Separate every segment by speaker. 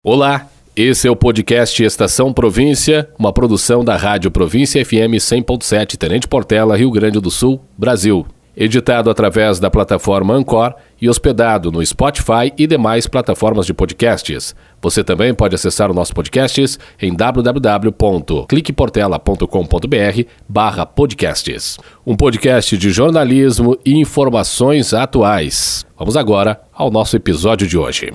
Speaker 1: Olá, esse é o podcast Estação Província, uma produção da Rádio Província FM 100.7 Tenente Portela, Rio Grande do Sul, Brasil. Editado através da plataforma Ancor e hospedado no Spotify e demais plataformas de podcasts. Você também pode acessar o nosso podcasts em www.cliqueportela.com.br barra podcasts. Um podcast de jornalismo e informações atuais. Vamos agora ao nosso episódio de hoje.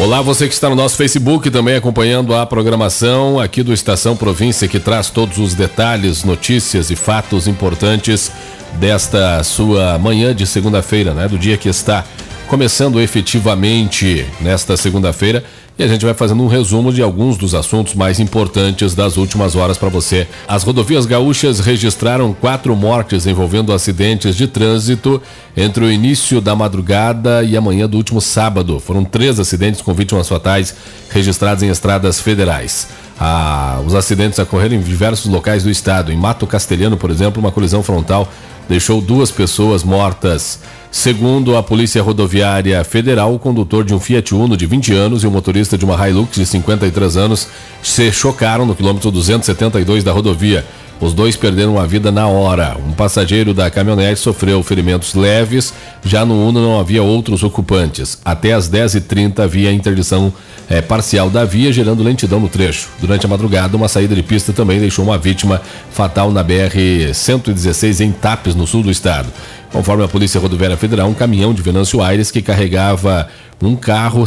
Speaker 1: Olá, você que está no nosso Facebook também acompanhando a programação aqui do Estação Província, que traz todos os detalhes, notícias e fatos importantes desta sua manhã de segunda-feira, né? Do dia que está começando efetivamente nesta segunda-feira e a gente vai fazendo um resumo de alguns dos assuntos mais importantes das últimas horas para você. As rodovias gaúchas registraram quatro mortes envolvendo acidentes de trânsito entre o início da madrugada e a manhã do último sábado. Foram três acidentes com vítimas fatais registrados em estradas federais. Ah, os acidentes ocorreram em diversos locais do estado. Em Mato Castelhano, por exemplo, uma colisão frontal deixou duas pessoas mortas. Segundo a Polícia Rodoviária Federal, o condutor de um Fiat Uno de 20 anos e o motorista de uma Hilux de 53 anos se chocaram no quilômetro 272 da rodovia. Os dois perderam a vida na hora. Um passageiro da caminhonete sofreu ferimentos leves, já no Uno não havia outros ocupantes. Até às 10h30 havia interdição é, parcial da via, gerando lentidão no trecho. Durante a madrugada, uma saída de pista também deixou uma vítima fatal na BR-116 em Tapes, no sul do estado. Conforme a Polícia Rodoviária Federal, um caminhão de Venâncio Aires que carregava um carro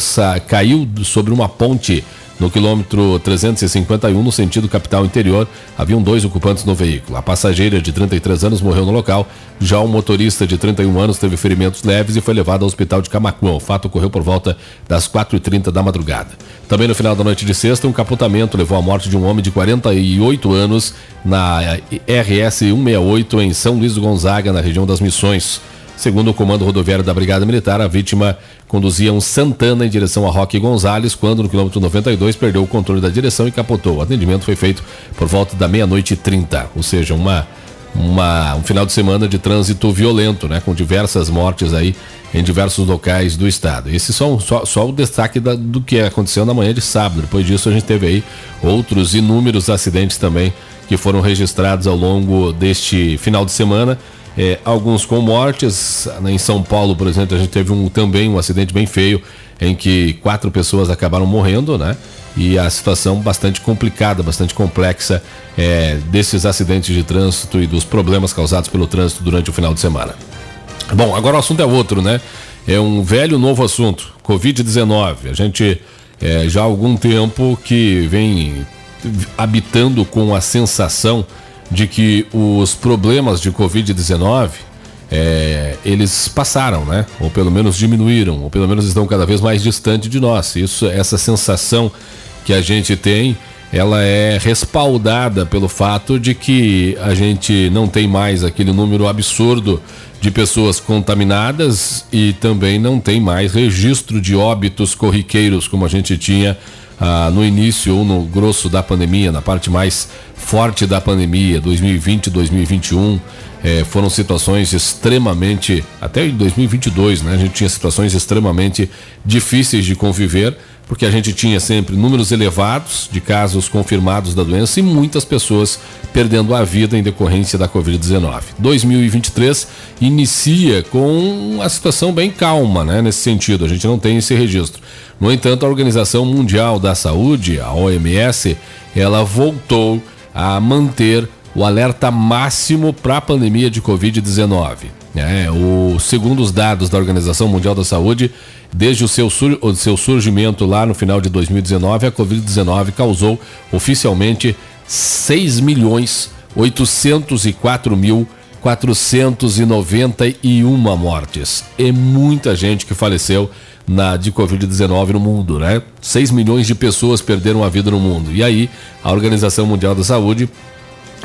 Speaker 1: caiu sobre uma ponte no quilômetro 351, no sentido capital interior, haviam dois ocupantes no veículo. A passageira de 33 anos morreu no local, já o motorista de 31 anos teve ferimentos leves e foi levado ao hospital de Camacuã. O fato ocorreu por volta das 4h30 da madrugada. Também no final da noite de sexta, um capotamento levou à morte de um homem de 48 anos na RS 168 em São Luís do Gonzaga, na região das Missões. Segundo o comando rodoviário da Brigada Militar, a vítima conduzia um Santana em direção a Roque Gonzalez, quando no quilômetro 92 perdeu o controle da direção e capotou. O atendimento foi feito por volta da meia-noite e 30, ou seja, uma, uma, um final de semana de trânsito violento, né, com diversas mortes aí em diversos locais do estado. Esse só, só, só o destaque da, do que aconteceu na manhã de sábado. Depois disso, a gente teve aí outros inúmeros acidentes também que foram registrados ao longo deste final de semana é, alguns com mortes. Em São Paulo, por exemplo, a gente teve um, também um acidente bem feio em que quatro pessoas acabaram morrendo, né? E a situação bastante complicada, bastante complexa é, desses acidentes de trânsito e dos problemas causados pelo trânsito durante o final de semana. Bom, agora o assunto é outro, né? É um velho novo assunto, Covid-19. A gente é, já há algum tempo que vem habitando com a sensação de que os problemas de Covid-19 é, eles passaram, né? Ou pelo menos diminuíram, ou pelo menos estão cada vez mais distante de nós. Isso, essa sensação que a gente tem, ela é respaldada pelo fato de que a gente não tem mais aquele número absurdo de pessoas contaminadas e também não tem mais registro de óbitos corriqueiros como a gente tinha ah, no início ou no grosso da pandemia, na parte mais forte da pandemia, 2020 2021, eh, foram situações extremamente, até em 2022, né, a gente tinha situações extremamente difíceis de conviver, porque a gente tinha sempre números elevados de casos confirmados da doença e muitas pessoas perdendo a vida em decorrência da Covid-19. 2023 inicia com uma situação bem calma, né, nesse sentido, a gente não tem esse registro. No entanto, a Organização Mundial da Saúde, a OMS, ela voltou a manter o alerta máximo para a pandemia de Covid-19. É, o, segundo os dados da Organização Mundial da Saúde, desde o seu, sur, o seu surgimento lá no final de 2019, a Covid-19 causou oficialmente 6 milhões 804 mil 491 mortes. É muita gente que faleceu na de Covid-19 no mundo, né? 6 milhões de pessoas perderam a vida no mundo. E aí, a Organização Mundial da Saúde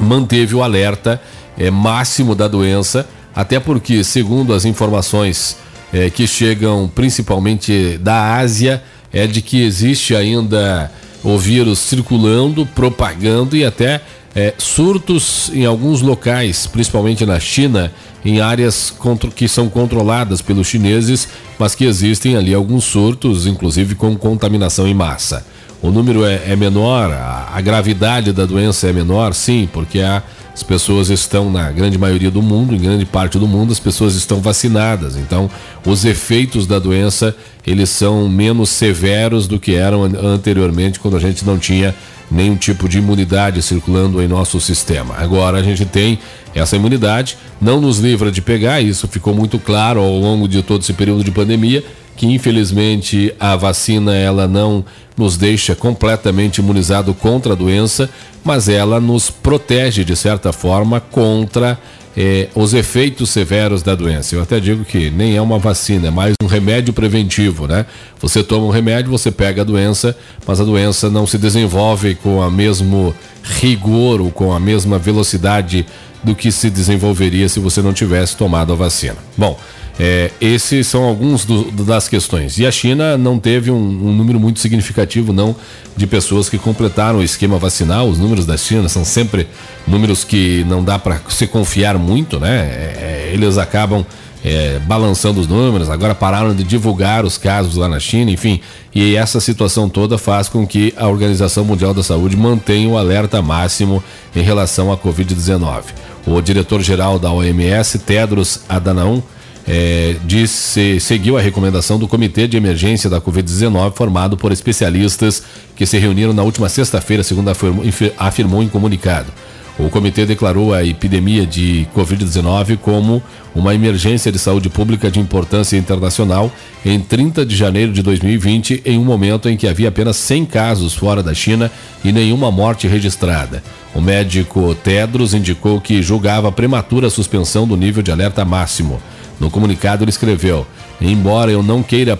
Speaker 1: manteve o alerta é, máximo da doença, até porque, segundo as informações é, que chegam principalmente da Ásia, é de que existe ainda o vírus circulando, propagando e até é, surtos em alguns locais, principalmente na China, em áreas que são controladas pelos chineses, mas que existem ali alguns surtos, inclusive com contaminação em massa. O número é, é menor, a, a, gravidade da doença é menor, sim, porque as pessoas estão, na grande maioria do mundo, em grande parte do mundo, as pessoas estão vacinadas. Então, os efeitos da doença, eles são menos severos do que eram anteriormente, quando a gente não tinha nenhum tipo de imunidade circulando em nosso sistema. Agora a gente tem essa imunidade, não nos livra de pegar, isso ficou muito claro ao longo de todo esse período de pandemia, que infelizmente a vacina ela não nos deixa completamente imunizado contra a doença, mas ela nos protege de certa forma contra eh, os efeitos severos da doença. Eu até digo que nem é uma vacina, é mais um remédio preventivo, né? Você toma um remédio, você pega a doença, mas a doença não se desenvolve com a mesmo rigor ou com a mesma velocidade do que se desenvolveria se você não tivesse tomado a vacina. Bom, é, esses são alguns do, das questões. E a China não teve um, um, número muito significativo, não, de pessoas que completaram o esquema vacinal. Os números da China são sempre números que não dá para se confiar muito, né? É, eles acabam é, balançando os números, agora pararam de divulgar os casos lá na China, enfim. E essa situação toda faz com que a Organização Mundial da Saúde mantenha o alerta máximo em relação à Covid-19. O diretor-geral da OMS, Tedros Adhanom, é, disse, seguiu a recomendação do Comitê de Emergência da Covid-19, formado por especialistas que se reuniram na última sexta-feira, segundo afirmou, afirmou em comunicado. O comitê declarou a epidemia de Covid-19 como uma emergência de saúde pública de importância internacional em 30 de janeiro de 2020, em um momento em que havia apenas 100 casos fora da China e nenhuma morte registrada. O médico Tedros indicou que julgava prematura a suspensão do nível de alerta máximo. No comunicado, ele escreveu: Embora eu não queira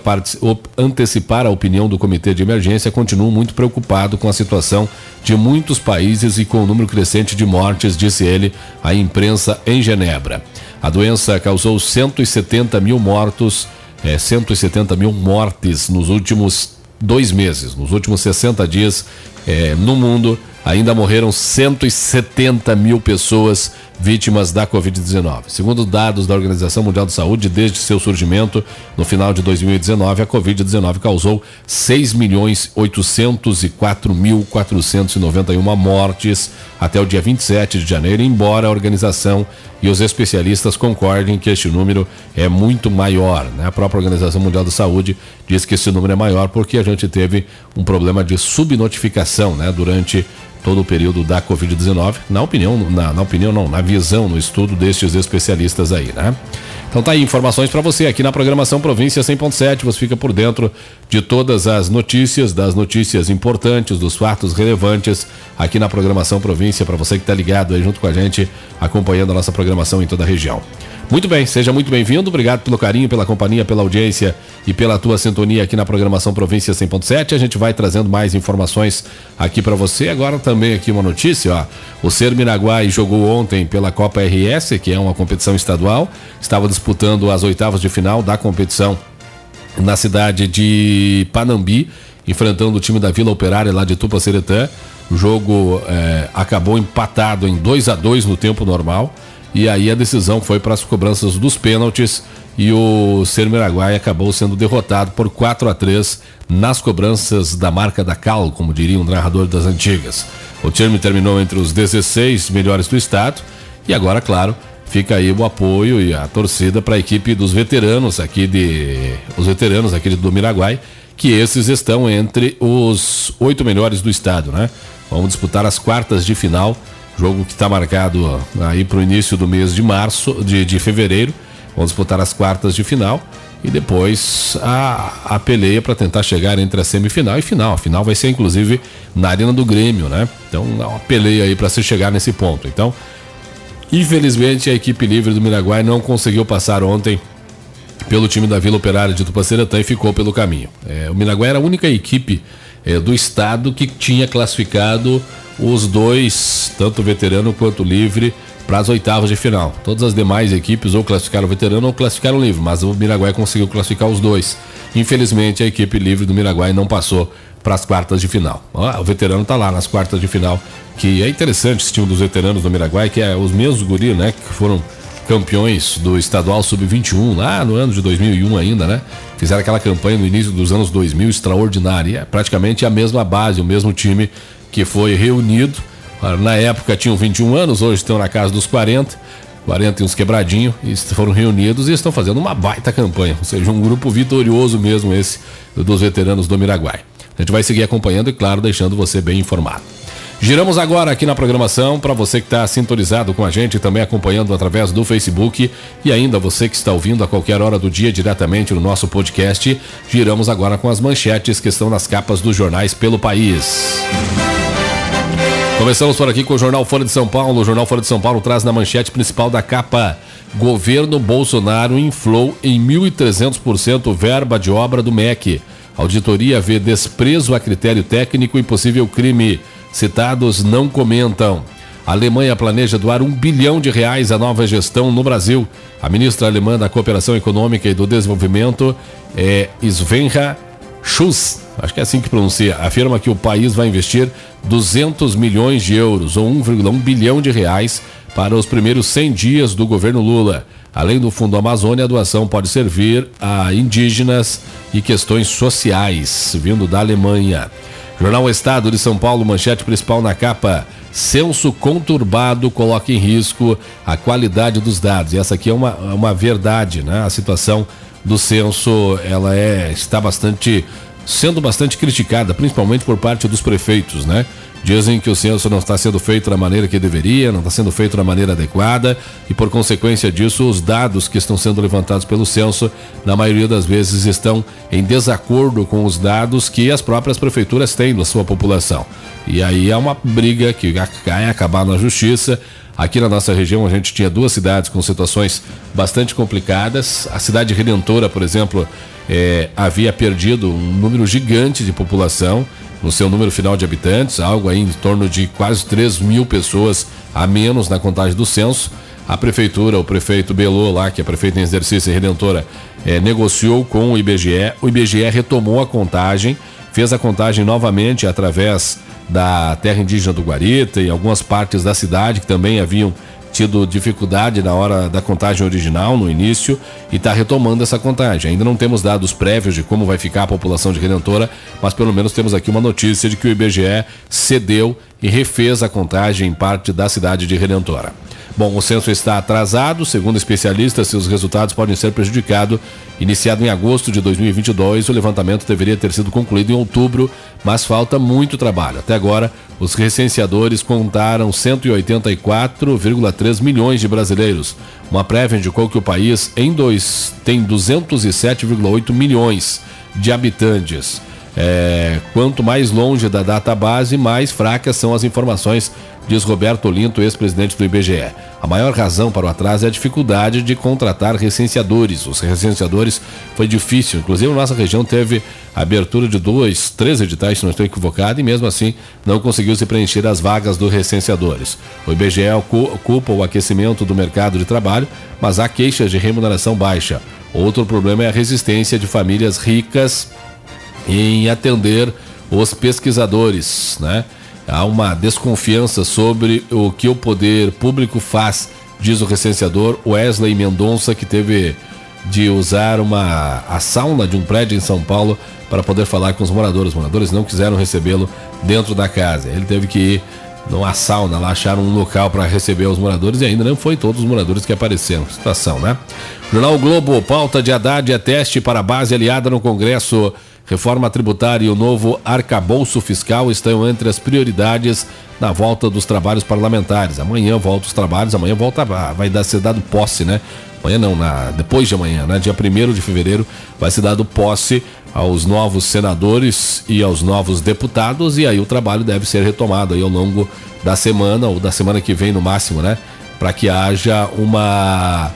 Speaker 1: antecipar a opinião do Comitê de Emergência, continuo muito preocupado com a situação de muitos países e com o número crescente de mortes, disse ele à imprensa em Genebra. A doença causou 170 mil mortos, é, 170 mil mortes nos últimos dois meses, nos últimos 60 dias é, no mundo. Ainda morreram 170 mil pessoas vítimas da Covid-19. Segundo dados da Organização Mundial de Saúde, desde seu surgimento no final de 2019, a Covid-19 causou 6 milhões 804 mil 491 mortes até o dia 27 de janeiro, embora a organização e os especialistas concordem que este número é muito maior. Né? A própria Organização Mundial da Saúde diz que esse número é maior porque a gente teve um problema de subnotificação né? durante todo o período da Covid-19, na opinião, na, na, opinião não, na visão, no estudo destes especialistas aí, né? Então tá aí informações para você aqui na programação Província 100.7, você fica por dentro de todas as notícias, das notícias importantes, dos fatos relevantes aqui na programação Província para você que está ligado aí junto com a gente, acompanhando a nossa programação em toda a região. Muito bem, seja muito bem-vindo. Obrigado pelo carinho, pela companhia, pela audiência e pela tua sintonia aqui na programação Província 100.7. A gente vai trazendo mais informações aqui para você. Agora também aqui uma notícia, ó. O Ser Miraguai jogou ontem pela Copa RS, que é uma competição estadual. Estava disputando as oitavas de final da competição na cidade de Panambi, enfrentando o time da Vila Operária lá de Tupaceretã. O jogo eh, acabou empatado em 2 a 2 no tempo normal. E aí a decisão foi para as cobranças dos pênaltis e o Ser Miraguai acabou sendo derrotado por 4 a 3 nas cobranças da marca da Cal, como diria um narrador das antigas. O time terminou entre os 16 melhores do estado e agora, claro, fica aí o apoio e a torcida para a equipe dos veteranos aqui de os veteranos aqui do Miraguai, que esses estão entre os oito melhores do estado, né? Vamos disputar as quartas de final Jogo que está marcado aí para o início do mês de março, de, de fevereiro. Vamos disputar as quartas de final e depois a, a peleia para tentar chegar entre a semifinal e final. A final vai ser inclusive na Arena do Grêmio, né? Então, uma peleia aí para se chegar nesse ponto. Então, infelizmente a equipe livre do Miraguai não conseguiu passar ontem pelo time da Vila Operária de Tupaceretã e ficou pelo caminho. É, o Miraguai era a única equipe é, do estado que tinha classificado os dois, tanto veterano quanto livre, para as oitavas de final. Todas as demais equipes ou classificaram veterano ou classificaram livre, mas o Miraguai conseguiu classificar os dois. Infelizmente, a equipe livre do Miraguai não passou para as quartas de final. o veterano está lá nas quartas de final, que é interessante esse time dos veteranos do Miraguai, que é os mesmos guri, né, que foram campeões do estadual sub-21 lá no ano de 2001 ainda, né? Fizeram aquela campanha no início dos anos 2000 extraordinária, é praticamente a mesma base, o mesmo time que foi reunido. Na época tinham 21 anos, hoje estão na casa dos 40. 40 e uns quebradinhos, e foram reunidos e estão fazendo uma baita campanha, ou seja, um grupo vitorioso mesmo esse dos veteranos do Miraguai. A gente vai seguir acompanhando e, claro, deixando você bem informado. Giramos agora aqui na programação para você que está sintonizado com a gente também acompanhando através do Facebook e ainda você que está ouvindo a qualquer hora do dia diretamente no nosso podcast. Giramos agora com as manchetes que estão nas capas dos jornais pelo país. Começamos por aqui com o Jornal Folha de São Paulo. O Jornal Folha de São Paulo traz na manchete principal da capa: Governo Bolsonaro inflou em 1.300% verba de obra do MEC. Auditoria vê desprezo a critério técnico e possível crime. Citados não comentam. A Alemanha planeja doar um bilhão de reais à nova gestão no Brasil. A ministra alemã da Cooperação Econômica e do Desenvolvimento é Svenja Schuss, acho que é assim que pronuncia, afirma que o país vai investir 200 milhões de euros, ou 1,1 bilhão de reais, para os primeiros 100 dias do governo Lula. Além do Fundo Amazônia, a doação pode servir a indígenas e questões sociais, vindo da Alemanha. Jornal Estado de São Paulo, manchete principal na capa. Censo conturbado coloca em risco a qualidade dos dados. E essa aqui é uma, uma verdade, né? A situação do censo, ela é está bastante sendo bastante criticada, principalmente por parte dos prefeitos, né? Dizem que o censo não está sendo feito da maneira que deveria, não está sendo feito da maneira adequada e, por consequência disso, os dados que estão sendo levantados pelo censo, na maioria das vezes, estão em desacordo com os dados que as próprias prefeituras têm da sua população. E aí é uma briga que vai acabar na justiça. Aqui na nossa região a gente tinha duas cidades com situações bastante complicadas. A cidade Redentora, por exemplo, é, havia perdido um número gigante de população no seu número final de habitantes, algo aí em torno de quase 3 mil pessoas a menos na contagem do censo. A prefeitura, o prefeito Belô, lá, que é prefeito em exercício e redentora, é, negociou com o IBGE. O IBGE retomou a contagem, fez a contagem novamente através da terra indígena do Guarita e algumas partes da cidade que também haviam tido dificuldade na hora da contagem original, no início, e está retomando essa contagem. Ainda não temos dados prévios de como vai ficar a população de Redentora, mas pelo menos temos aqui uma notícia de que o IBGE cedeu e refez a contagem em parte da cidade de Redentora. Bom, o censo está atrasado, segundo especialistas, seus resultados podem ser prejudicados. Iniciado em agosto de 2022, o levantamento deveria ter sido concluído em outubro, mas falta muito trabalho. Até agora, os recenseadores contaram 184,3 milhões de brasileiros. Uma prévia indicou que o país em dois tem 207,8 milhões de habitantes. É, quanto mais longe da data base, mais fracas são as informações diz Roberto Olinto, ex-presidente do IBGE. A maior razão para o atraso é a dificuldade de contratar recenseadores. Os recenseadores foi difícil, inclusive nossa região teve abertura de dois, três editais, se não estou equivocado, e mesmo assim não conseguiu se preencher as vagas dos recenseadores. O IBGE ocupa o aquecimento do mercado de trabalho, mas há queixas de remuneração baixa. Outro problema é a resistência de famílias ricas em atender os pesquisadores, né? há uma desconfiança sobre o que o poder público faz, diz o recenseador Wesley Mendonça, que teve de usar uma a sauna de um prédio em São Paulo para poder falar com os moradores. Os moradores não quiseram recebê-lo dentro da casa. Ele teve que ir numa sauna lá, acharam um local para receber os moradores e ainda não foi todos os moradores que apareceram. Situação, né? Jornal Globo, pauta de Haddad é teste para base aliada no Congresso. Reforma tributária e o novo arcabouço fiscal estão entre as prioridades na volta dos trabalhos parlamentares. Amanhã volta os trabalhos, amanhã volta, vai dar, ser dado posse, né? Amanhã não, na, depois de amanhã, né? Dia 1 de fevereiro vai ser dado posse aos novos senadores e aos novos deputados e aí o trabalho deve ser retomado aí ao longo da semana ou da semana que vem no máximo, né? Para que haja uma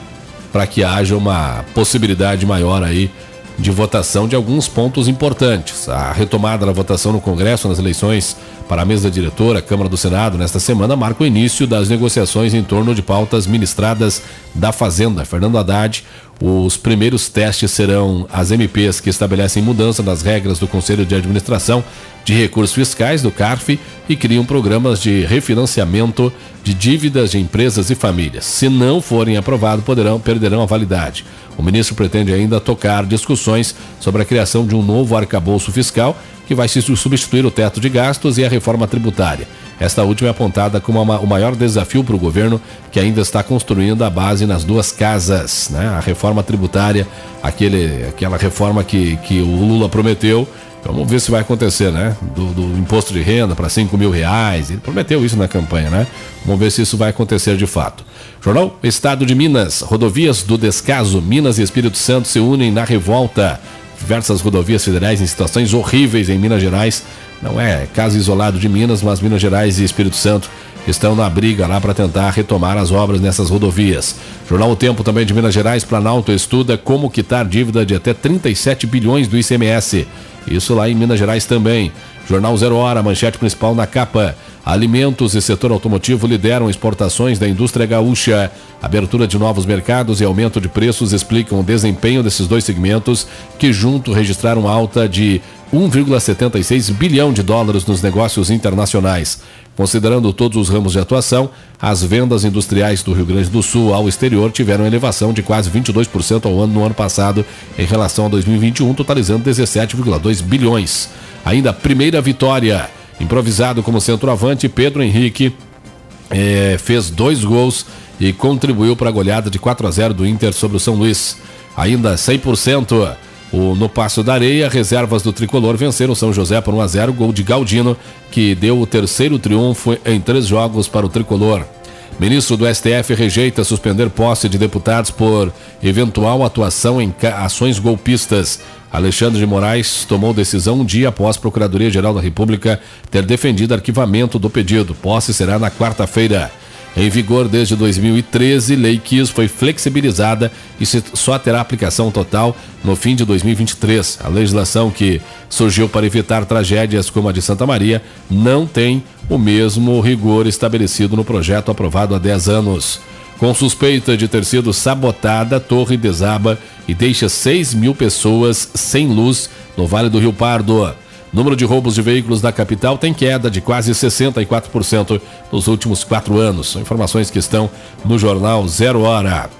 Speaker 1: para que haja uma possibilidade maior aí de votação de alguns pontos importantes. A retomada da votação no Congresso nas eleições para a mesa diretora, Câmara do Senado, nesta semana, marca o início das negociações em torno de pautas ministradas da Fazenda. Fernando Haddad, os primeiros testes serão as MPs que estabelecem mudança nas regras do Conselho de Administração de Recursos Fiscais, do CARF, e criam programas de refinanciamento de dívidas de empresas e famílias. Se não forem aprovados, poderão, perderão a validade. O ministro pretende ainda tocar discussões sobre a criação de um novo arcabouço fiscal que vai substituir o teto de gastos e a reforma tributária. Esta última é apontada como uma, o maior desafio para o governo, que ainda está construindo a base nas duas casas. Né? A reforma tributária, aquele, aquela reforma que, que o Lula prometeu. Vamos ver se vai acontecer, né? Do, do imposto de renda para 5 mil reais. Ele prometeu isso na campanha, né? Vamos ver se isso vai acontecer de fato. Jornal Estado de Minas. Rodovias do descaso. Minas e Espírito Santo se unem na revolta diversas rodovias federais em situações horríveis em Minas Gerais. Não é caso isolado de Minas, mas Minas Gerais e Espírito Santo estão na briga lá para tentar retomar as obras nessas rodovias. Jornal O Tempo também de Minas Gerais, Planalto estuda como quitar dívida de até 37 bilhões do ICMS. Isso lá em Minas Gerais também. Jornal Zero Hora, manchete principal na capa. Alimentos e setor automotivo lideram exportações da indústria gaúcha. Abertura de novos mercados e aumento de preços explicam o desempenho desses dois segmentos, que junto registraram alta de 1,76 bilhão de dólares nos negócios internacionais. Considerando todos os ramos de atuação, as vendas industriais do Rio Grande do Sul ao exterior tiveram elevação de quase 22% ao ano no ano passado em relação a 2021, totalizando 17,2 bilhões. Ainda a primeira vitória. Improvisado como centroavante, Pedro Henrique eh, fez dois gols e contribuiu para a goleada de 4 a 0 do Inter sobre o São Luís. Ainda 100%. O, no Passo da Areia, reservas do tricolor venceram São José por 1 a 0 gol de Galdino, que deu o terceiro triunfo em três jogos para o tricolor. Ministro do STF rejeita suspender posse de deputados por eventual atuação em ações golpistas. Alexandre de Moraes tomou decisão um dia após a Procuradoria-Geral da República ter defendido arquivamento do pedido. Posse será na quarta-feira. Em vigor desde 2013, Lei Kiss foi flexibilizada e só terá aplicação total no fim de 2023. A legislação que surgiu para evitar tragédias como a de Santa Maria não tem o mesmo rigor estabelecido no projeto aprovado há 10 anos. Com suspeita de ter sido sabotada, a torre desaba e deixa 6 mil pessoas sem luz no Vale do Rio Pardo. Número de roubos de veículos da capital tem queda de quase 64% nos últimos quatro anos. São informações que estão no jornal Zero Hora.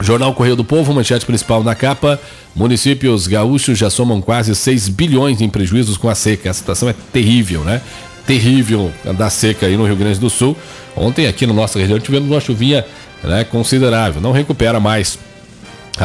Speaker 1: Jornal Correio do Povo, manchete principal na capa. Municípios gaúchos já somam quase 6 bilhões em prejuízos com a seca. A situação é terrível, né? Terrível da seca aí no Rio Grande do Sul. Ontem aqui na nossa região tivemos uma chuvinha né, considerável. Não recupera mais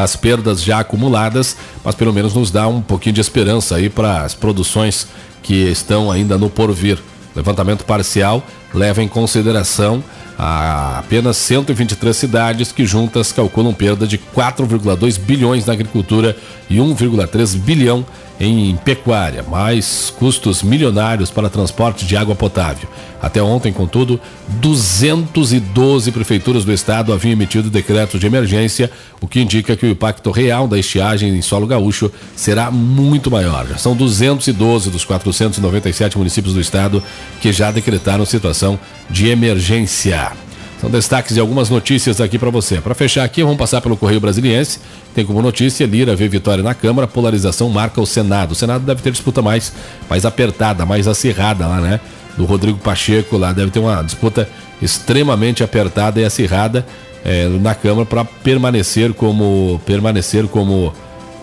Speaker 1: as perdas já acumuladas, mas pelo menos nos dá um pouquinho de esperança aí para as produções que estão ainda no porvir. Levantamento parcial leva em consideração apenas 123 cidades que juntas calculam perda de 4,2 bilhões na agricultura e 1,3 bilhão em pecuária, mais custos milionários para transporte de água potável. Até ontem, contudo, 212 prefeituras do estado haviam emitido decretos de emergência, o que indica que o impacto real da estiagem em solo gaúcho será muito maior. Já são 212 dos 497 municípios do estado que já decretaram situação de emergência. São destaques de algumas notícias aqui para você. Para fechar aqui, vamos passar pelo Correio Brasiliense. Tem como notícia: Lira vê vitória na Câmara, polarização marca o Senado. O Senado deve ter disputa mais, mais apertada, mais acirrada lá, né? Do Rodrigo Pacheco lá. Deve ter uma disputa extremamente apertada e acirrada é, na Câmara para permanecer como permanecer como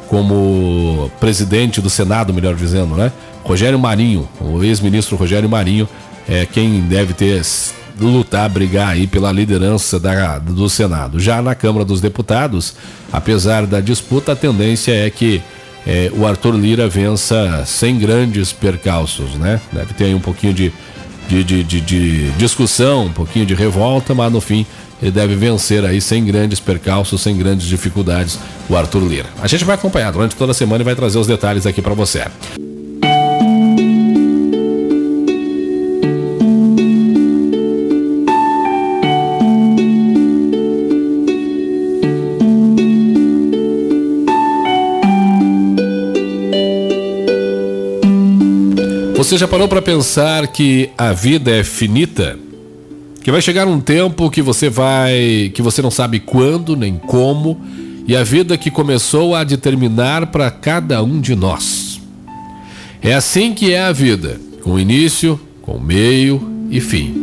Speaker 1: como presidente do Senado, melhor dizendo, né? Rogério Marinho, o ex-ministro Rogério Marinho, é quem deve ter lutar, brigar aí pela liderança da, do Senado. Já na Câmara dos Deputados, apesar da disputa, a tendência é que é, o Arthur Lira vença sem grandes percalços, né? Deve ter aí um pouquinho de, de, de, de, de discussão, um pouquinho de revolta, mas no fim ele deve vencer aí sem grandes percalços, sem grandes dificuldades, o Arthur Lira. A gente vai acompanhar durante toda a semana e vai trazer os detalhes aqui para você. Você já parou para pensar que a vida é finita? Que vai chegar um tempo que você vai, que você não sabe quando nem como, e a vida que começou a determinar para cada um de nós. É assim que é a vida, com início, com meio e fim.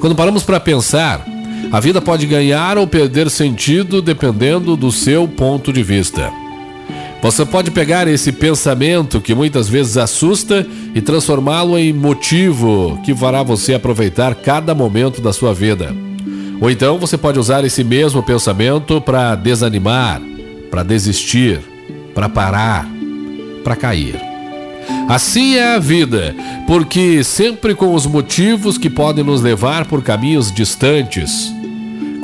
Speaker 1: Quando paramos para pensar, a vida pode ganhar ou perder sentido dependendo do seu ponto de vista. Você pode pegar esse pensamento que muitas vezes assusta e transformá-lo em motivo que fará você aproveitar cada momento da sua vida. Ou então você pode usar esse mesmo pensamento para desanimar, para desistir, para parar, para cair. Assim é a vida, porque sempre com os motivos que podem nos levar por caminhos distantes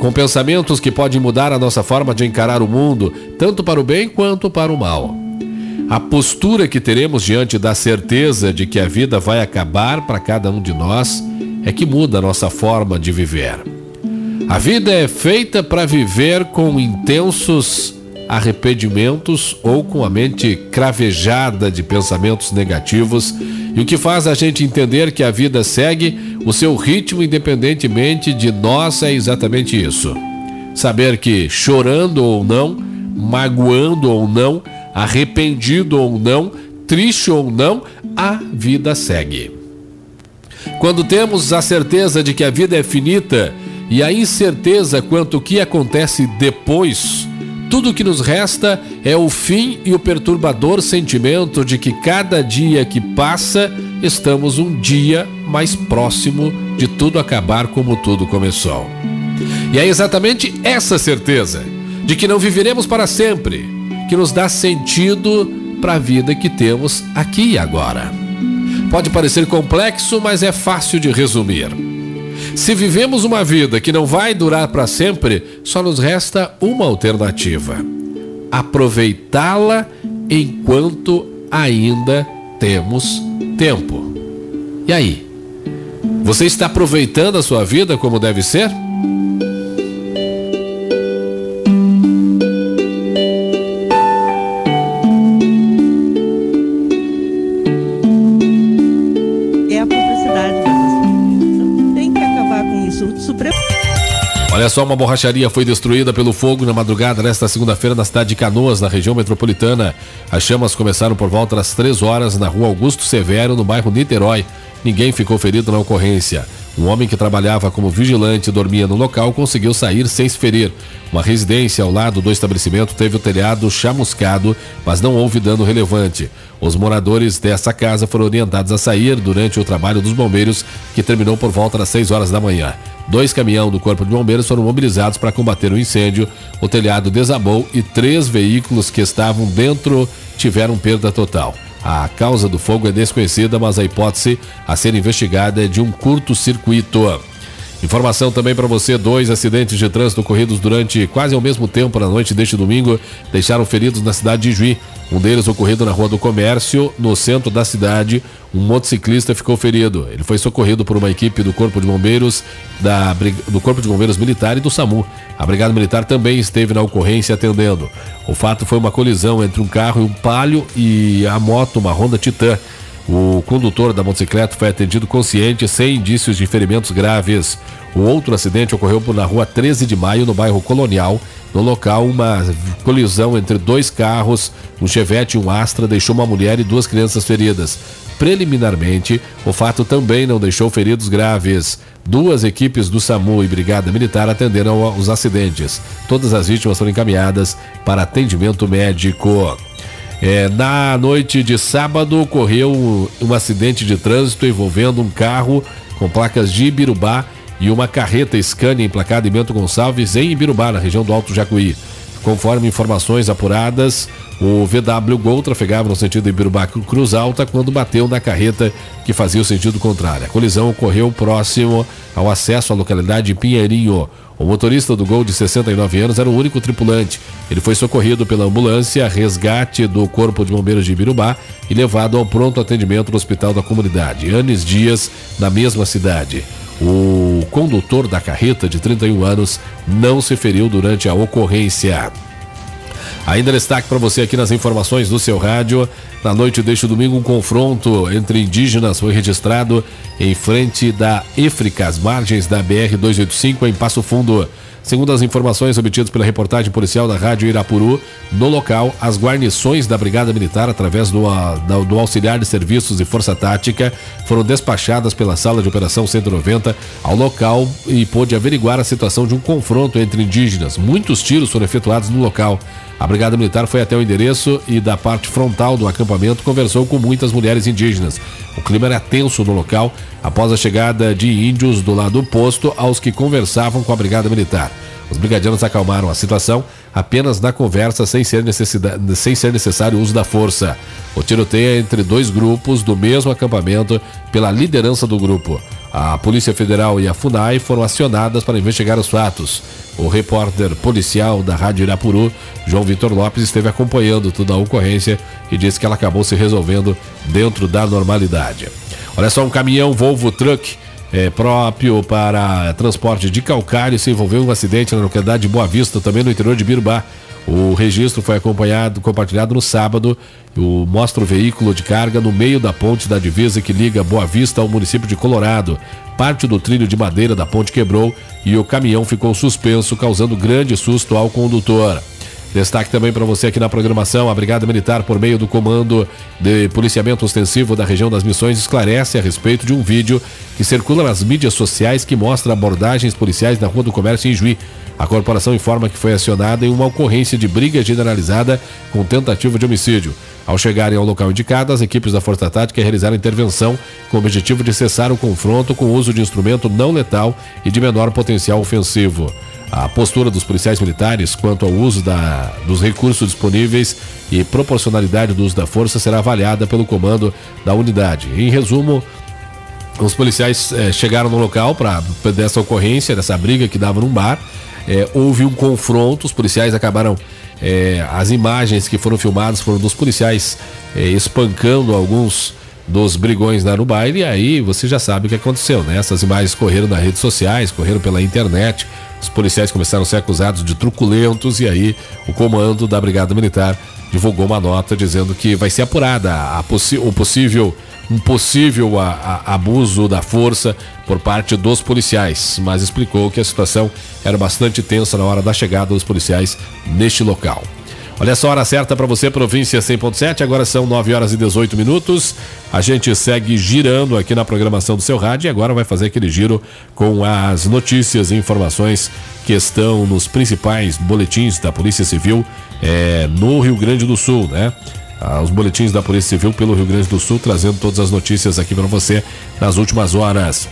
Speaker 1: com pensamentos que podem mudar a nossa forma de encarar o mundo, tanto para o bem quanto para o mal. A postura que teremos diante da certeza de que a vida vai acabar para cada um de nós é que muda a nossa forma de viver. A vida é feita para viver com intensos arrependimentos ou com a mente cravejada de pensamentos negativos, e o que faz a gente entender que a vida segue o seu ritmo independentemente de nós é exatamente isso. Saber que chorando ou não, magoando ou não, arrependido ou não, triste ou não, a vida segue. Quando temos a certeza de que a vida é finita e a incerteza quanto o que acontece depois, tudo que nos resta é o fim e o perturbador sentimento de que cada dia que passa estamos um dia mais próximo de tudo acabar como tudo começou. E é exatamente essa certeza de que não viveremos para sempre que nos dá sentido para a vida que temos aqui e agora. Pode parecer complexo, mas é fácil de resumir. Se vivemos uma vida que não vai durar para sempre, só nos resta uma alternativa: aproveitá-la enquanto ainda temos tempo. E aí? Você está aproveitando a sua vida como deve ser? Olha só, uma borracharia foi destruída pelo fogo na madrugada nesta segunda-feira na cidade de Canoas, na região metropolitana. As chamas começaram por volta das 3 horas na rua Augusto Severo, no bairro Niterói. Ninguém ficou ferido na ocorrência. Um homem que trabalhava como vigilante e dormia no local conseguiu sair sem se ferir. Uma residência ao lado do estabelecimento teve o telhado chamuscado, mas não houve dano relevante. Os moradores dessa casa foram orientados a sair durante o trabalho dos bombeiros, que terminou por volta das 6 horas da manhã. Dois caminhões do Corpo de Bombeiros foram mobilizados para combater o incêndio. O telhado desabou e três veículos que estavam dentro tiveram perda total. A causa do fogo é desconhecida, mas a hipótese a ser investigada é de um curto-circuito. Informação também para você: dois acidentes de trânsito ocorridos durante quase ao mesmo tempo na noite deste domingo deixaram feridos na cidade de Juí. Um deles ocorrido na Rua do Comércio, no centro da cidade. Um motociclista ficou ferido. Ele foi socorrido por uma equipe do Corpo de Bombeiros, da, do Corpo de Bombeiros Militar e do SAMU. A Brigada Militar também esteve na ocorrência atendendo. O fato foi uma colisão entre um carro e um palio e a moto, uma Honda Titan. O condutor da motocicleta foi atendido consciente, sem indícios de ferimentos graves. O outro acidente ocorreu na rua 13 de maio, no bairro Colonial. No local, uma colisão entre dois carros, um Chevette e um Astra, deixou uma mulher e duas crianças feridas. Preliminarmente, o fato também não deixou feridos graves. Duas equipes do SAMU e Brigada Militar atenderam os acidentes. Todas as vítimas foram encaminhadas para atendimento médico. É, na noite de sábado ocorreu um acidente de trânsito envolvendo um carro com placas de Ibirubá e uma carreta Scania emplacada em Bento Gonçalves em Ibirubá, na região do Alto Jacuí. Conforme informações apuradas, o VW Gol trafegava no sentido Ibirubá Cruz Alta quando bateu na carreta que fazia o sentido contrário. A colisão ocorreu próximo ao acesso à localidade de Pinheirinho. O motorista do Gol de 69 anos era o único tripulante. Ele foi socorrido pela ambulância resgate do Corpo de Bombeiros de Ibirubá e levado ao pronto atendimento do Hospital da Comunidade, Anes Dias, na mesma cidade. O condutor da carreta, de 31 anos, não se feriu durante a ocorrência. Ainda destaque para você aqui nas informações do seu rádio. Na noite deste domingo, um confronto entre indígenas foi registrado em frente da EFRICA, às margens da BR-285, em Passo Fundo. Segundo as informações obtidas pela reportagem policial da Rádio Irapuru, no local, as guarnições da Brigada Militar, através do, do Auxiliar de Serviços e Força Tática, foram despachadas pela Sala de Operação 190 ao local e pôde averiguar a situação de um confronto entre indígenas. Muitos tiros foram efetuados no local. A Brigada Militar foi até o endereço e, da parte frontal do acampamento, conversou com muitas mulheres indígenas. O clima era tenso no local após a chegada de índios do lado oposto aos que conversavam com a Brigada Militar. Os brigadianos acalmaram a situação apenas na conversa, sem ser, sem ser necessário o uso da força. O tiroteio é entre dois grupos do mesmo acampamento pela liderança do grupo. A Polícia Federal e a FUNAI foram acionadas para investigar os fatos. O repórter policial da Rádio Irapuru, João Vitor Lopes, esteve acompanhando toda a ocorrência e disse que ela acabou se resolvendo dentro da normalidade. Olha só, um caminhão Volvo Truck é, próprio para transporte de calcário se envolveu em um acidente na localidade de Boa Vista, também no interior de Birubá. O registro foi acompanhado, compartilhado no sábado. O mostra o veículo de carga no meio da ponte da divisa que liga Boa Vista ao município de Colorado. Parte do trilho de madeira da ponte quebrou e o caminhão ficou suspenso, causando grande susto ao condutor. Destaque também para você aqui na programação: a Brigada Militar, por meio do Comando de Policiamento Ostensivo da região das Missões, esclarece a respeito de um vídeo que circula nas mídias sociais que mostra abordagens policiais na Rua do Comércio em Juí. A corporação informa que foi acionada em uma ocorrência de briga generalizada com tentativa de homicídio. Ao chegarem ao local indicado, as equipes da Força Tática realizaram intervenção com o objetivo de cessar o confronto com o uso de instrumento não letal e de menor potencial ofensivo. A postura dos policiais militares quanto ao uso da, dos recursos disponíveis e proporcionalidade do uso da força será avaliada pelo comando da unidade. Em resumo, os policiais eh, chegaram no local para dessa ocorrência, dessa briga que dava num bar. Eh, houve um confronto, os policiais acabaram. Eh, as imagens que foram filmadas foram dos policiais espancando alguns dos brigões lá no baile, e aí você já sabe o que aconteceu, né? Essas imagens correram nas redes sociais, correram pela internet. Os policiais começaram a ser acusados de truculentos e aí o comando da Brigada Militar divulgou uma nota dizendo que vai ser apurada a o possível um possível a, a, abuso da força por parte dos policiais, mas explicou que a situação era bastante tensa na hora da chegada dos policiais neste local. Olha só a hora certa para você, província 100.7. Agora são 9 horas e 18 minutos. A gente segue girando aqui na programação do seu rádio e agora vai fazer aquele giro com as notícias e informações que estão nos principais boletins da Polícia Civil é, no Rio Grande do Sul, né? Ah, os boletins da Polícia Civil pelo Rio Grande do Sul, trazendo todas as notícias aqui para você nas últimas horas.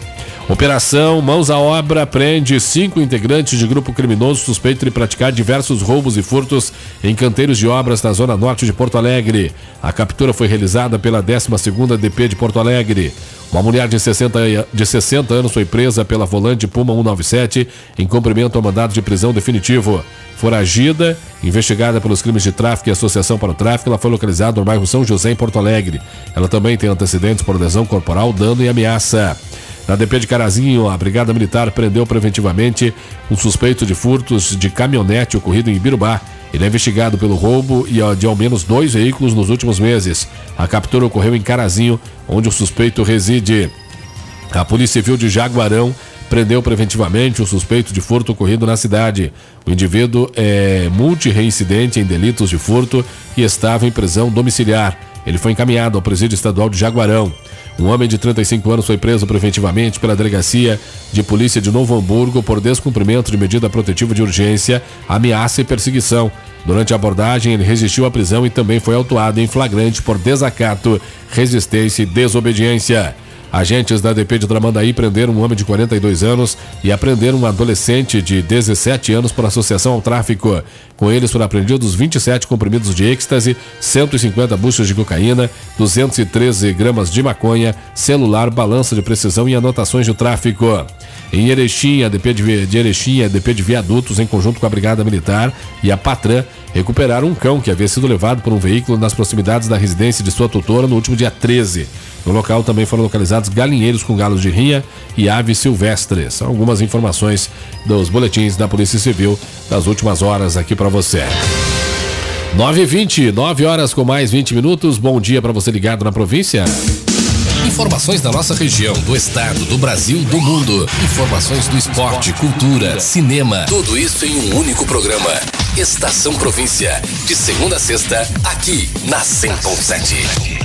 Speaker 1: Operação Mãos à Obra prende cinco integrantes de grupo criminoso suspeito de praticar diversos roubos e furtos em canteiros de obras na zona norte de Porto Alegre. A captura foi realizada pela 12ª DP de Porto Alegre. Uma mulher de 60, de 60 anos foi presa pela volante Puma 197 em cumprimento ao mandado de prisão definitivo. Foragida, investigada pelos crimes de tráfico e associação para o tráfico, ela foi localizada no bairro São José, em Porto Alegre. Ela também tem antecedentes por lesão corporal, dano e ameaça. Na DP de Carazinho, a Brigada Militar prendeu preventivamente um suspeito de furtos de caminhonete ocorrido em Ibirubá. Ele é investigado pelo roubo de ao menos dois veículos nos últimos meses. A captura ocorreu em Carazinho, onde o suspeito reside. A Polícia Civil de Jaguarão prendeu preventivamente o suspeito de furto ocorrido na cidade. O indivíduo é multireincidente em delitos de furto e estava em prisão domiciliar. Ele foi encaminhado ao presídio estadual de Jaguarão. Um homem de 35 anos foi preso preventivamente pela Delegacia de Polícia de Novo Hamburgo por descumprimento de medida protetiva de urgência, ameaça e perseguição. Durante a abordagem, ele resistiu à prisão e também foi autuado em flagrante por desacato, resistência e desobediência. Agentes da DP de Tramandaí prenderam um homem de 42 anos e apreenderam um adolescente de 17 anos por associação ao tráfico. Com eles foram apreendidos 27 comprimidos de êxtase, 150 buchas de cocaína, 213 gramas de maconha, celular, balança de precisão e anotações de tráfico. Em Erechim, a DP de, de Erechim, a DP de Viadutos, em conjunto com a Brigada Militar e a Patran, recuperaram um cão que havia sido levado por um veículo nas proximidades da residência de sua tutora no último dia 13. No local também foram localizados galinheiros com galos de rinha e aves silvestres. São algumas informações dos boletins da Polícia Civil das últimas horas aqui para você.
Speaker 2: 9 20 9 horas com mais 20 minutos. Bom dia para você ligado na província.
Speaker 1: Informações da nossa região, do estado, do Brasil, do mundo. Informações do esporte, cultura, cinema. Tudo isso em um único programa. Estação Província. De segunda a sexta, aqui na 100.7.